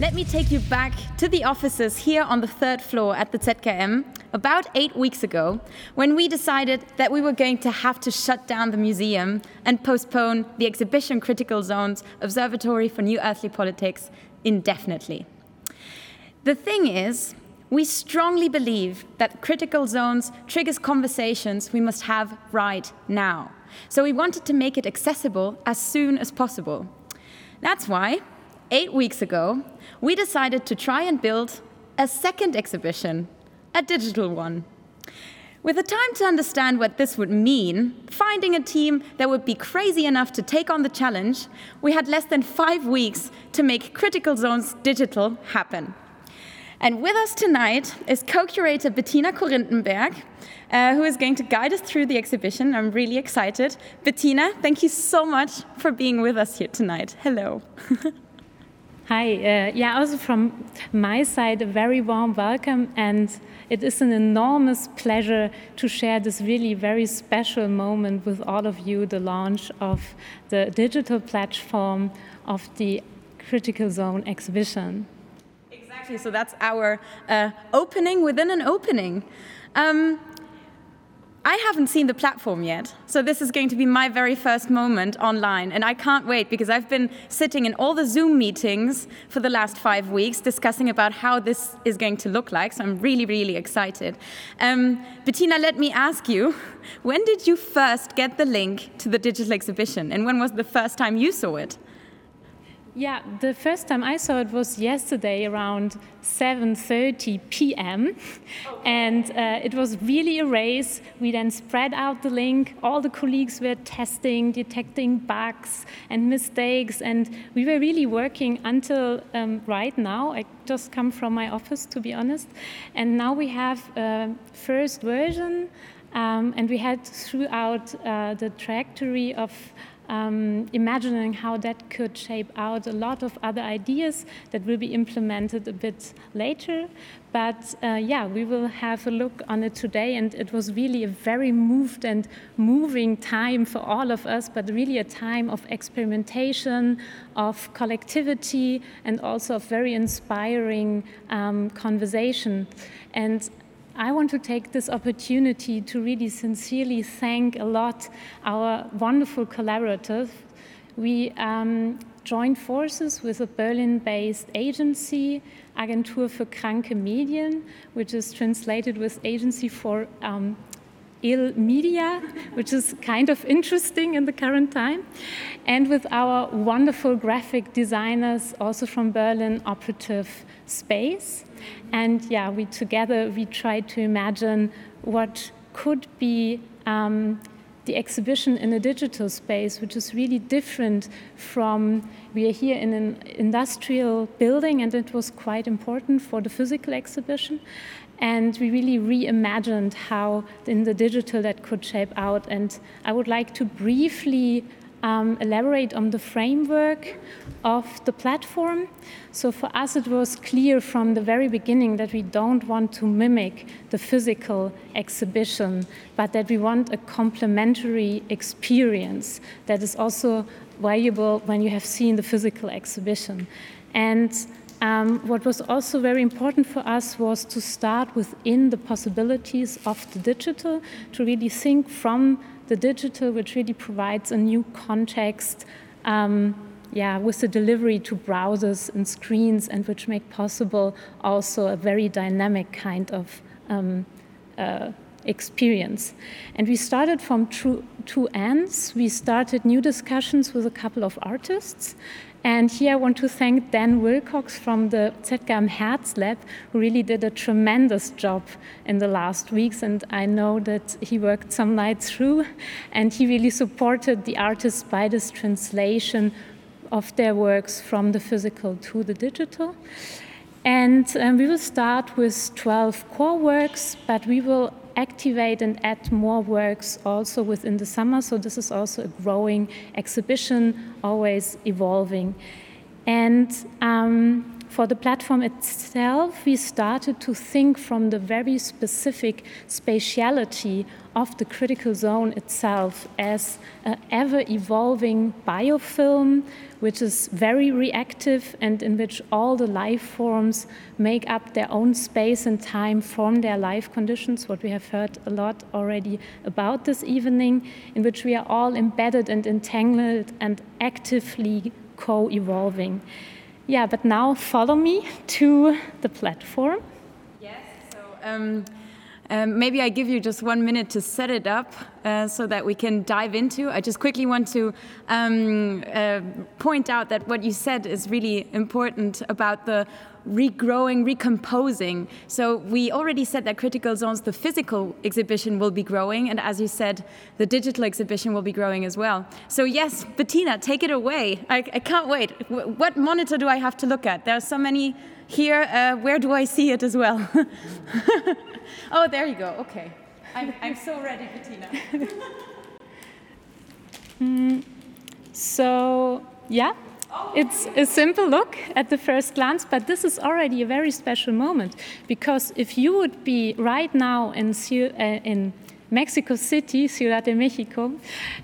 Let me take you back to the offices here on the third floor at the ZKM about eight weeks ago when we decided that we were going to have to shut down the museum and postpone the exhibition Critical Zones Observatory for New Earthly Politics indefinitely. The thing is, we strongly believe that critical zones triggers conversations we must have right now. So we wanted to make it accessible as soon as possible. That's why, eight weeks ago, we decided to try and build a second exhibition, a digital one. With the time to understand what this would mean, finding a team that would be crazy enough to take on the challenge, we had less than five weeks to make Critical Zones Digital happen. And with us tonight is co curator Bettina Korintenberg, uh, who is going to guide us through the exhibition. I'm really excited. Bettina, thank you so much for being with us here tonight. Hello. Hi, uh, yeah, also from my side, a very warm welcome, and it is an enormous pleasure to share this really very special moment with all of you the launch of the digital platform of the Critical Zone exhibition. Exactly, so that's our uh, opening within an opening. Um, I haven't seen the platform yet, so this is going to be my very first moment online, and I can't wait because I've been sitting in all the Zoom meetings for the last five weeks discussing about how this is going to look like, so I'm really, really excited. Um, Bettina, let me ask you, when did you first get the link to the digital exhibition, and when was the first time you saw it? Yeah, the first time I saw it was yesterday around 7:30 p.m. and uh, it was really a race. We then spread out the link. All the colleagues were testing, detecting bugs and mistakes, and we were really working until um, right now. I just come from my office, to be honest, and now we have a first version. Um, and we had throughout uh, the trajectory of um, imagining how that could shape out a lot of other ideas that will be implemented a bit later. But uh, yeah, we will have a look on it today, and it was really a very moved and moving time for all of us, but really a time of experimentation, of collectivity, and also of very inspiring um, conversation. And I want to take this opportunity to really sincerely thank a lot our wonderful collaborators. We um, joined forces with a Berlin based agency, Agentur für kranke Medien, which is translated with Agency for um, ill media, which is kind of interesting in the current time, and with our wonderful graphic designers, also from Berlin, Operative Space. And yeah, we together we try to imagine what could be um, the exhibition in a digital space, which is really different from we are here in an industrial building, and it was quite important for the physical exhibition. And we really reimagined how in the digital that could shape out. And I would like to briefly um, elaborate on the framework of the platform. So for us, it was clear from the very beginning that we don't want to mimic the physical exhibition, but that we want a complementary experience that is also valuable when you have seen the physical exhibition. And um, what was also very important for us was to start within the possibilities of the digital, to really think from the digital, which really provides a new context. Um, yeah, with the delivery to browsers and screens, and which make possible also a very dynamic kind of um, uh, experience. And we started from two, two ends. We started new discussions with a couple of artists, and here I want to thank Dan Wilcox from the ZKM Hertz Lab, who really did a tremendous job in the last weeks. And I know that he worked some nights through, and he really supported the artists by this translation of their works from the physical to the digital. And um, we will start with 12 core works, but we will activate and add more works also within the summer. So this is also a growing exhibition, always evolving. And um, for the platform itself, we started to think from the very specific spatiality of the critical zone itself as an ever evolving biofilm, which is very reactive and in which all the life forms make up their own space and time, form their life conditions, what we have heard a lot already about this evening, in which we are all embedded and entangled and actively co evolving. Yeah, but now follow me to the platform. Yes, so um, um, maybe I give you just one minute to set it up uh, so that we can dive into. I just quickly want to um, uh, point out that what you said is really important about the regrowing, recomposing. So we already said that Critical Zones, the physical exhibition will be growing, and as you said, the digital exhibition will be growing as well. So yes, Bettina, take it away. I, I can't wait. W what monitor do I have to look at? There are so many here. Uh, where do I see it as well? Oh, there you go. Okay. I'm, I'm so ready, Bettina. mm, so, yeah, it's a simple look at the first glance, but this is already a very special moment because if you would be right now in, uh, in Mexico City, Ciudad de Mexico,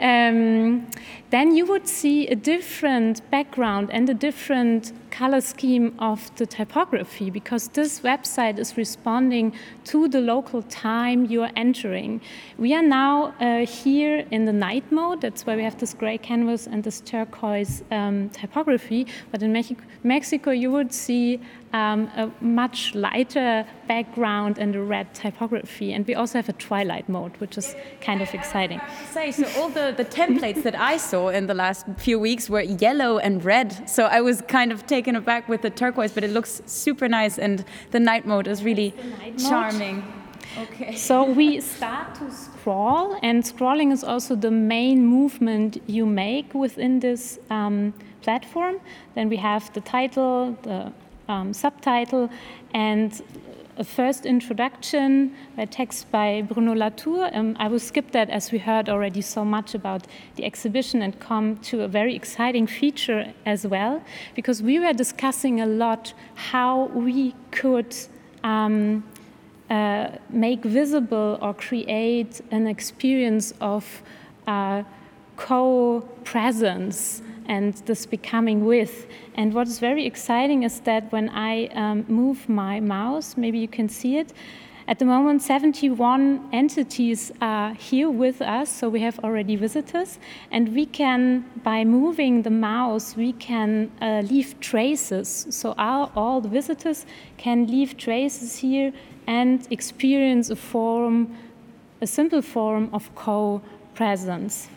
um, then you would see a different background and a different color scheme of the typography because this website is responding to the local time you are entering. We are now uh, here in the night mode, that's why we have this gray canvas and this turquoise um, typography, but in Mexico, Mexico you would see um, a much lighter background and a red typography. And we also have a twilight mode, which is kind of exciting. Say, so all the, the templates that I saw in the last few weeks were yellow and red. So I was kind of taken aback with the turquoise, but it looks super nice, and the night mode is really charming. Okay. So we start to scroll, and scrolling is also the main movement you make within this um, platform. Then we have the title, the um, subtitle, and a first introduction by text by Bruno Latour. Um, I will skip that as we heard already so much about the exhibition and come to a very exciting feature as well, because we were discussing a lot how we could um, uh, make visible or create an experience of uh, co presence and this becoming with. And what is very exciting is that when I um, move my mouse, maybe you can see it, at the moment, 71 entities are here with us, so we have already visitors, and we can, by moving the mouse, we can uh, leave traces. So our, all the visitors can leave traces here and experience a form, a simple form of co-presence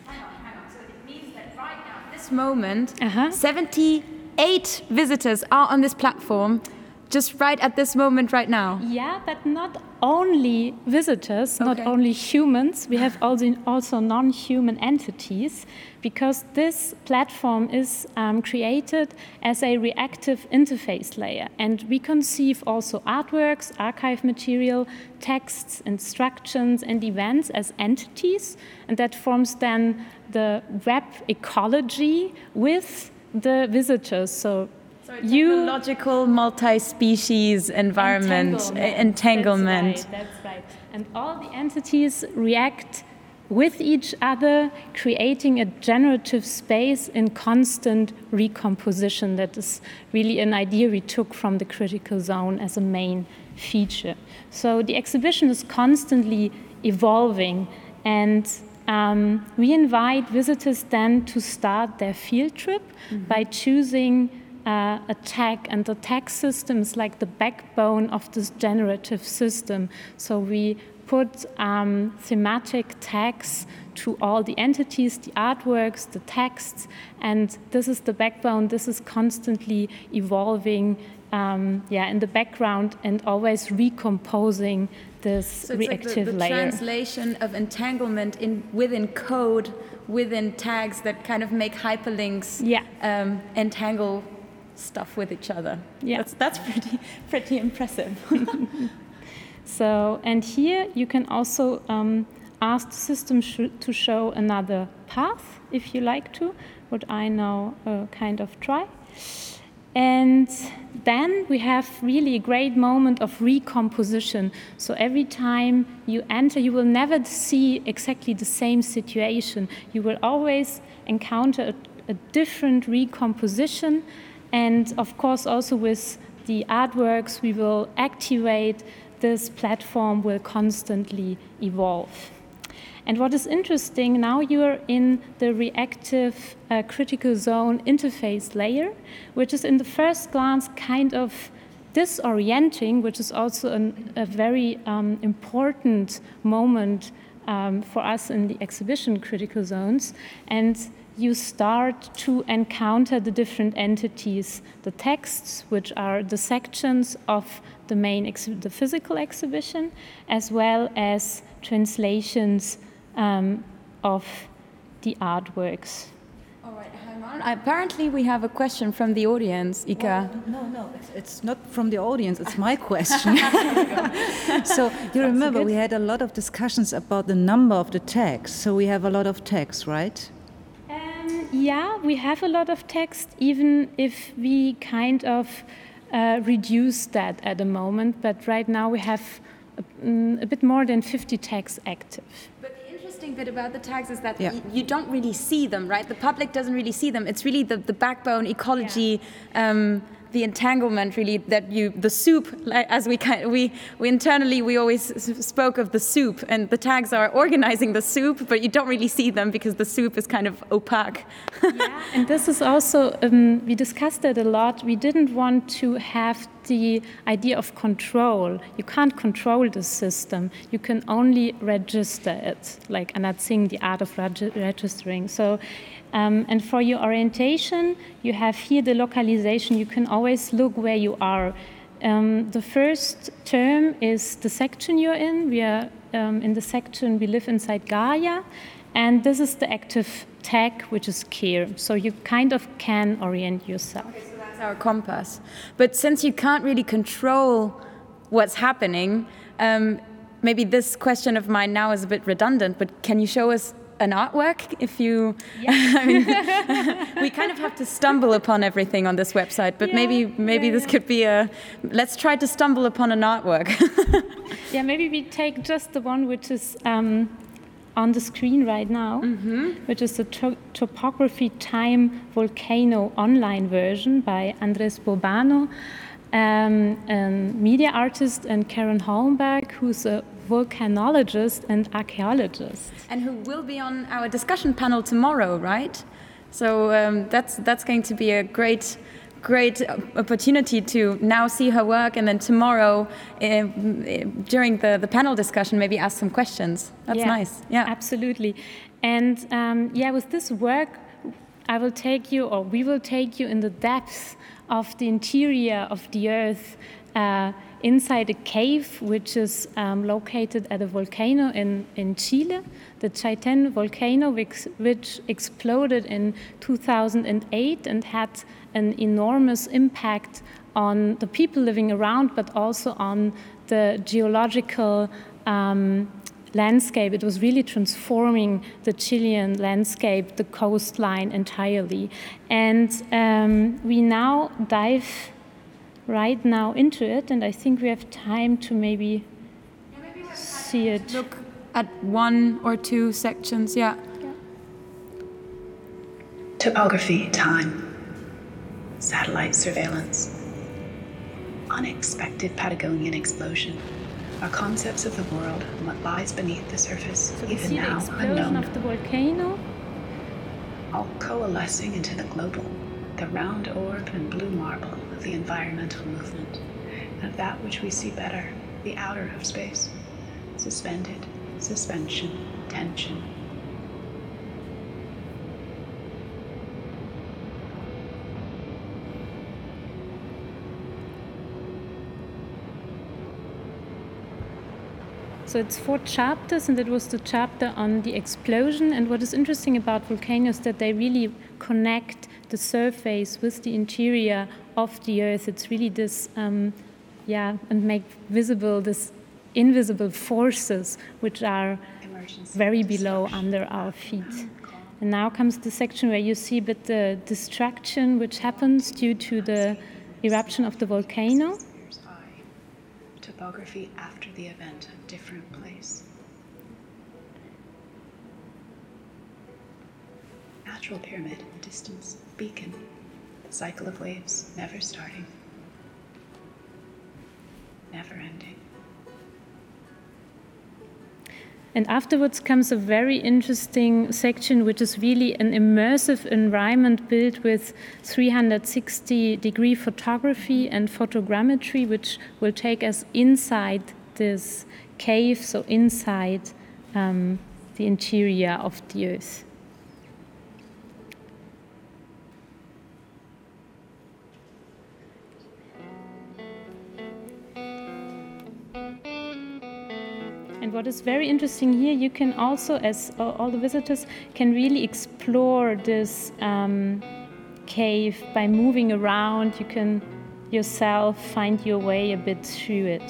moment, uh-huh. 78 visitors are on this platform just right at this moment right now. Yeah, but not only visitors, okay. not only humans, we have also, also non human entities because this platform is um, created as a reactive interface layer. And we conceive also artworks, archive material, texts, instructions, and events as entities. And that forms then the web ecology with the visitors. So so you logical multi-species environment entanglement. entanglement. That's, right, that's right. And all the entities react with each other, creating a generative space in constant recomposition. That is really an idea we took from the critical zone as a main feature. So the exhibition is constantly evolving, and um, we invite visitors then to start their field trip mm -hmm. by choosing uh, a tag, and the tag system is like the backbone of this generative system. So we put um, thematic tags to all the entities, the artworks, the texts, and this is the backbone. This is constantly evolving, um, yeah, in the background and always recomposing this so reactive like the, the layer. translation of entanglement in within code, within tags that kind of make hyperlinks yeah. um, entangle stuff with each other. Yeah. That's, that's pretty, pretty impressive. so, and here you can also um, ask the system sh to show another path if you like to, what I now uh, kind of try. And then we have really a great moment of recomposition. So every time you enter, you will never see exactly the same situation. You will always encounter a, a different recomposition. And of course, also with the artworks we will activate, this platform will constantly evolve. And what is interesting, now you're in the reactive uh, critical zone interface layer, which is in the first glance kind of disorienting, which is also an, a very um, important moment um, for us in the exhibition critical zones. And you start to encounter the different entities, the texts, which are the sections of the main, the physical exhibition, as well as translations um, of the artworks. All right, hang on. Apparently, we have a question from the audience, Ika. Well, no, no, it's, it's, not from the audience, it's my question. so, you remember, we had a lot of discussions about the number of the tags. So, we have a lot of tags, right? Yeah, we have a lot of text, even if we kind of uh, reduce that at the moment. But right now, we have a, mm, a bit more than 50 tags active But the interesting bit about the tags is that yeah. you don't really see them, right? The public doesn't really see them. It's really the, the backbone ecology. Yeah. Um, the entanglement really that you the soup as we we we internally we always spoke of the soup and the tags are organizing the soup but you don't really see them because the soup is kind of opaque. Yeah and this is also um, we discussed it a lot. We didn't want to have the idea of control. You can't control the system. You can only register it. Like Anna Tsing the art of reg registering. So um, and for your orientation, you have here the localization. You can always look where you are. Um, the first term is the section you're in. We are um, in the section we live inside Gaia, and this is the active tag, which is Keir. So you kind of can orient yourself. Okay, so that's our compass. But since you can't really control what's happening, um, maybe this question of mine now is a bit redundant, but can you show us an artwork if you yeah. I mean, we kind of have to stumble upon everything on this website but yeah. maybe maybe yeah, this could be a let's try to stumble upon an artwork yeah maybe we take just the one which is um, on the screen right now mm -hmm. which is the to topography time volcano online version by Andrés Burbano um, a media artist and Karen Holmberg, who's a volcanologist and archaeologist. And who will be on our discussion panel tomorrow, right? So um, that's, that's going to be a great great opportunity to now see her work and then tomorrow uh, during the, the panel discussion maybe ask some questions that's yeah, nice yeah absolutely and um, yeah with this work i will take you or we will take you in the depths of the interior of the earth uh, inside a cave which is um, located at a volcano in, in Chile, the Chaitén volcano, which, which exploded in 2008 and had an enormous impact on the people living around, but also on the geological um, landscape. It was really transforming the Chilean landscape, the coastline entirely. And um, we now dive right now into it, and I think we have time to maybe, yeah, maybe see it. Look at one or two sections, yeah. yeah. Topography, time, satellite surveillance, unexpected Patagonian explosion are concepts of the world and what lies beneath the surface, so even now unknown. of the volcano, all coalescing into the global, the round orb and blue marble of the environmental movement, and of that which we see better, the outer of space, suspended, suspension, tension, So it's four chapters, and it was the chapter on the explosion. And what is interesting about volcanoes is that they really connect the surface with the interior of the earth. It's really this, um, yeah, and make visible this invisible forces which are very below under our feet. And now comes the section where you see a bit the destruction which happens due to the eruption of the volcano. Topography after the event, a different place. Natural pyramid, in the distance, beacon, the cycle of waves, never starting, never ending. And afterwards comes a very interesting section, which is really an immersive environment built with 360 degree photography and photogrammetry, which will take us inside this cave, so inside um, the interior of the earth. Is very interesting here, you can also, as all the visitors, can really explore this um, cave by moving around. You can yourself find your way a bit through it.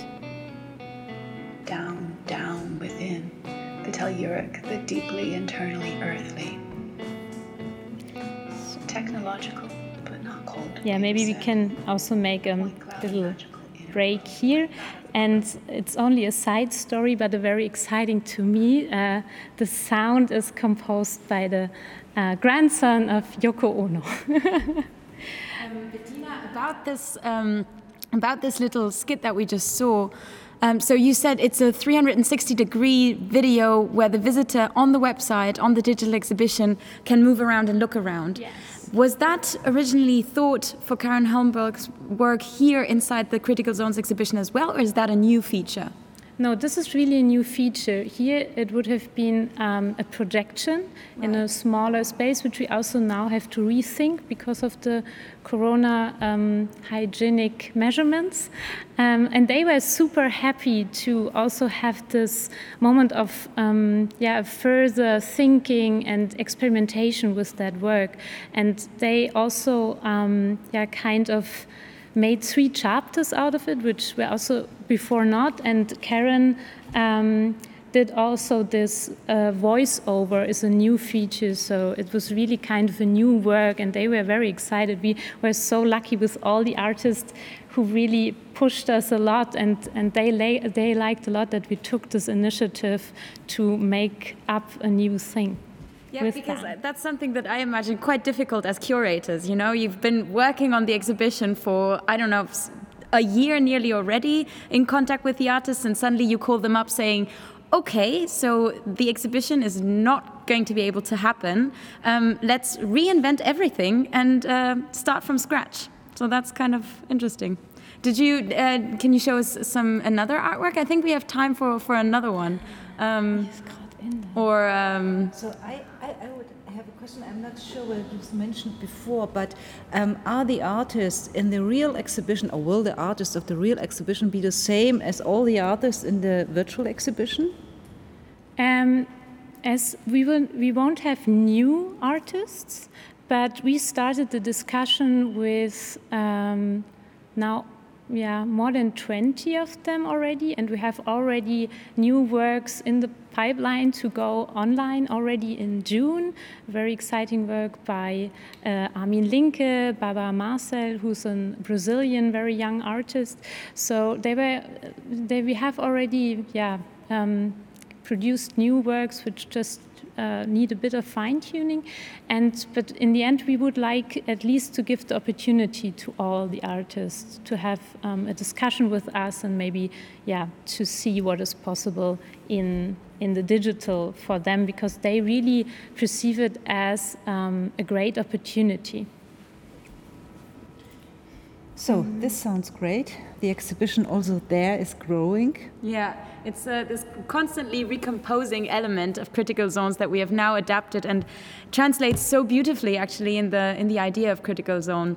Down, down within, the telluric, the deeply internally earthly. Technological, but not cold. Yeah, maybe we can also make a little break here and it's only a side story, but a very exciting to me. Uh, the sound is composed by the uh, grandson of Yoko Ono. um, Bettina, about this, um, about this little skit that we just saw. Um, so you said it's a 360 degree video where the visitor on the website, on the digital exhibition, can move around and look around. Yes. Was that originally thought for Karen Holmberg's work here inside the Critical Zones exhibition as well, or is that a new feature? No, this is really a new feature. Here it would have been um, a projection right. in a smaller space, which we also now have to rethink because of the corona um, hygienic measurements. Um, and they were super happy to also have this moment of um, yeah, further thinking and experimentation with that work. And they also um, yeah, kind of made three chapters out of it, which were also before not. And Karen um, did also this uh, voiceover is a new feature, so it was really kind of a new work, and they were very excited. We were so lucky with all the artists who really pushed us a lot, and, and they, they liked a lot that we took this initiative to make up a new thing. Yeah, because that. that's something that I imagine quite difficult as curators. You know, you've been working on the exhibition for, I don't know, a year nearly already in contact with the artists, and suddenly you call them up saying, okay, so the exhibition is not going to be able to happen. Um, let's reinvent everything and uh, start from scratch. So that's kind of interesting. Did you? Uh, can you show us some another artwork? I think we have time for for another one. Um, or um, so I, I, I, would have a question. I'm not sure what was mentioned before, but um, are the artists in the real exhibition, or will the artists of the real exhibition be the same as all the artists in the virtual exhibition? Um, as we will, we won't have new artists, but we started the discussion with um, now yeah, more than 20 of them already, and we have already new works in the pipeline to go online already in June. Very exciting work by uh, Armin Linke, Barbara Marcel, who's a Brazilian very young artist. So they were, they, we have already, yeah, um, produced new works which just uh, need a bit of fine tuning. And but in the end, we would like at least to give the opportunity to all the artists to have um, a discussion with us and maybe yeah to see what is possible in in the digital for them because they really perceive it as um, a great opportunity. So this sounds great. The exhibition also there is growing. Yeah, it's uh, this constantly recomposing element of critical zones that we have now adapted and translates so beautifully, actually, in the in the idea of critical zone.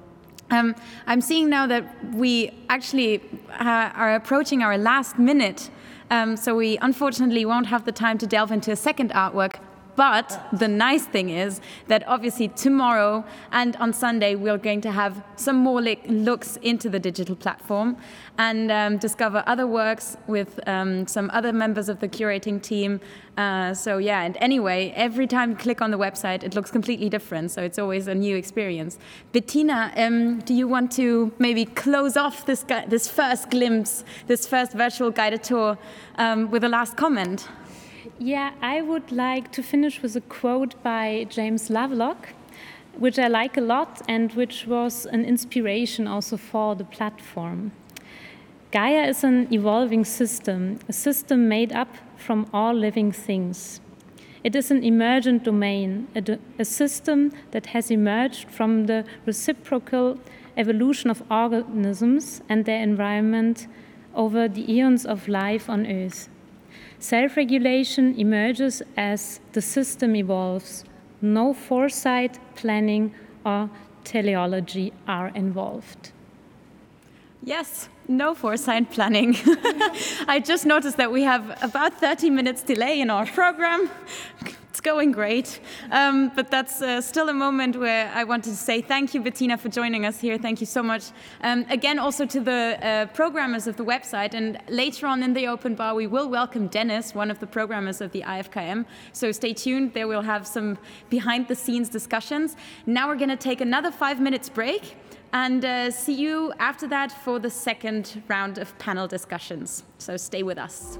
Um, I'm seeing now that we actually uh, are approaching our last minute, um, so we unfortunately won't have the time to delve into a second artwork. But the nice thing is that obviously tomorrow and on Sunday we're going to have some more looks into the digital platform and um, discover other works with um, some other members of the curating team. Uh, so yeah, and anyway, every time you click on the website, it looks completely different. So it's always a new experience. Bettina, um, do you want to maybe close off this this first glimpse, this first virtual guided tour, um, with a last comment? Yeah, I would like to finish with a quote by James Lovelock, which I like a lot and which was an inspiration also for the platform. Gaia is an evolving system, a system made up from all living things. It is an emergent domain, a, a, system that has emerged from the reciprocal evolution of organisms and their environment over the eons of life on Earth. Self regulation emerges as the system evolves. No foresight, planning, or teleology are involved. Yes, no foresight planning. I just noticed that we have about 30 minutes delay in our program going great. Um, but that's uh, still a moment where I wanted to say thank you, Bettina, for joining us here. Thank you so much. Um, again, also to the uh, programmers of the website. And later on in the open bar, we will welcome Dennis, one of the programmers of the IFKM. So stay tuned. There we'll have some behind the scenes discussions. Now we're going to take another five minutes break and uh, see you after that for the second round of panel discussions. So stay with us.